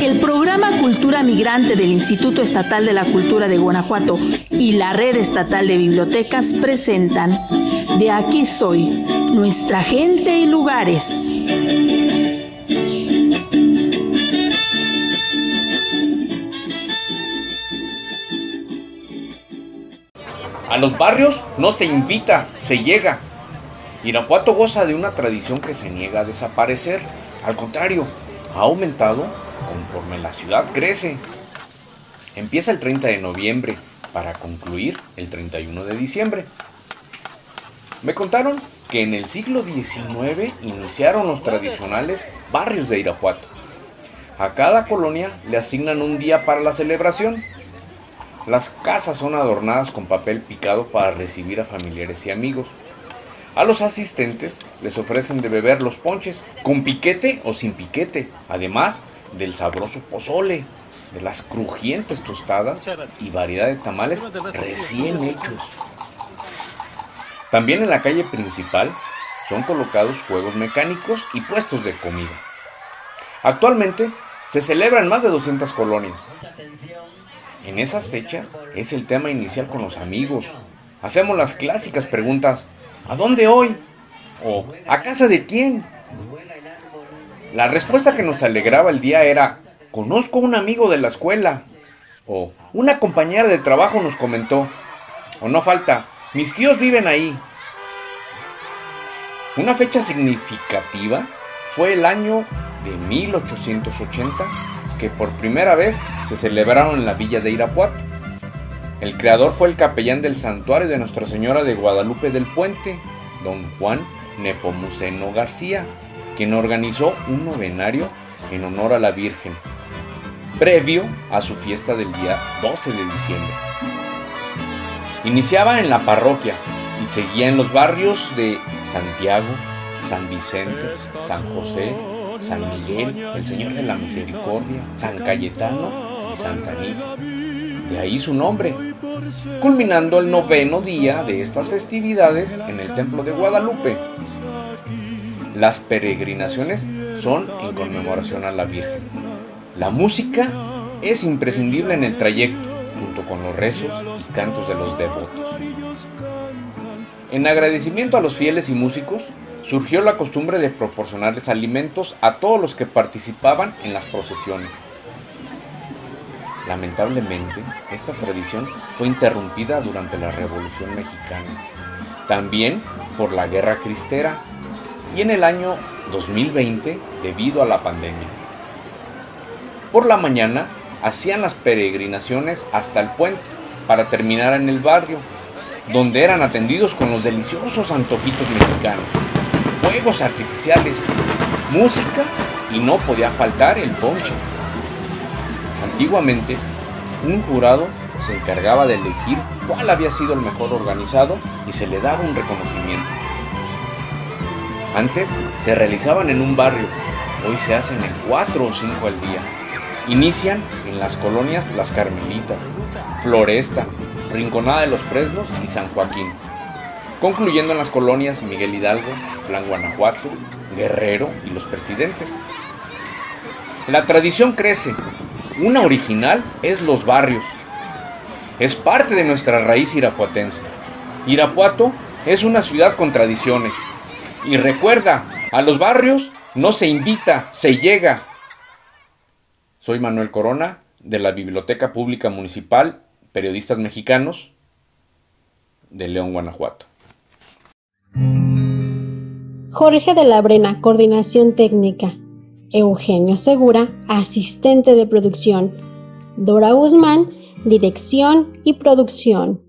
El programa Cultura Migrante del Instituto Estatal de la Cultura de Guanajuato y la Red Estatal de Bibliotecas presentan De aquí soy, nuestra gente y lugares. A los barrios no se invita, se llega. Irapuato goza de una tradición que se niega a desaparecer. Al contrario, ha aumentado conforme la ciudad crece. Empieza el 30 de noviembre para concluir el 31 de diciembre. Me contaron que en el siglo XIX iniciaron los tradicionales barrios de Irapuato. A cada colonia le asignan un día para la celebración. Las casas son adornadas con papel picado para recibir a familiares y amigos. A los asistentes les ofrecen de beber los ponches, con piquete o sin piquete, además del sabroso pozole, de las crujientes tostadas y variedad de tamales recién hechos. También en la calle principal son colocados juegos mecánicos y puestos de comida. Actualmente se celebran más de 200 colonias. En esas fechas es el tema inicial con los amigos. Hacemos las clásicas preguntas, ¿a dónde hoy? ¿O a casa de quién? La respuesta que nos alegraba el día era, conozco un amigo de la escuela. O una compañera de trabajo nos comentó. O no falta, mis tíos viven ahí. Una fecha significativa fue el año de 1880 que por primera vez se celebraron en la villa de Irapuato. El creador fue el capellán del santuario de Nuestra Señora de Guadalupe del Puente, don Juan Nepomuceno García, quien organizó un novenario en honor a la Virgen, previo a su fiesta del día 12 de diciembre. Iniciaba en la parroquia y seguía en los barrios de Santiago, San Vicente, San José, San Miguel, el Señor de la Misericordia, San Cayetano y Santa Anita. De ahí su nombre, culminando el noveno día de estas festividades en el Templo de Guadalupe. Las peregrinaciones son en conmemoración a la Virgen. La música es imprescindible en el trayecto, junto con los rezos y cantos de los devotos. En agradecimiento a los fieles y músicos, surgió la costumbre de proporcionarles alimentos a todos los que participaban en las procesiones. Lamentablemente, esta tradición fue interrumpida durante la Revolución Mexicana, también por la Guerra Cristera y en el año 2020 debido a la pandemia. Por la mañana hacían las peregrinaciones hasta el puente para terminar en el barrio, donde eran atendidos con los deliciosos antojitos mexicanos fuegos artificiales, música y no podía faltar el ponche. Antiguamente, un jurado se encargaba de elegir cuál había sido el mejor organizado y se le daba un reconocimiento. Antes se realizaban en un barrio, hoy se hacen en cuatro o cinco al día. Inician en las colonias Las Carmelitas, Floresta, Rinconada de los Fresnos y San Joaquín concluyendo en las colonias Miguel Hidalgo, Plan Guanajuato, Guerrero y los presidentes. La tradición crece. Una original es los barrios. Es parte de nuestra raíz irapuatense. Irapuato es una ciudad con tradiciones. Y recuerda, a los barrios no se invita, se llega. Soy Manuel Corona, de la Biblioteca Pública Municipal, Periodistas Mexicanos, de León, Guanajuato. Jorge de la Brena, Coordinación Técnica. Eugenio Segura, Asistente de Producción. Dora Guzmán, Dirección y Producción.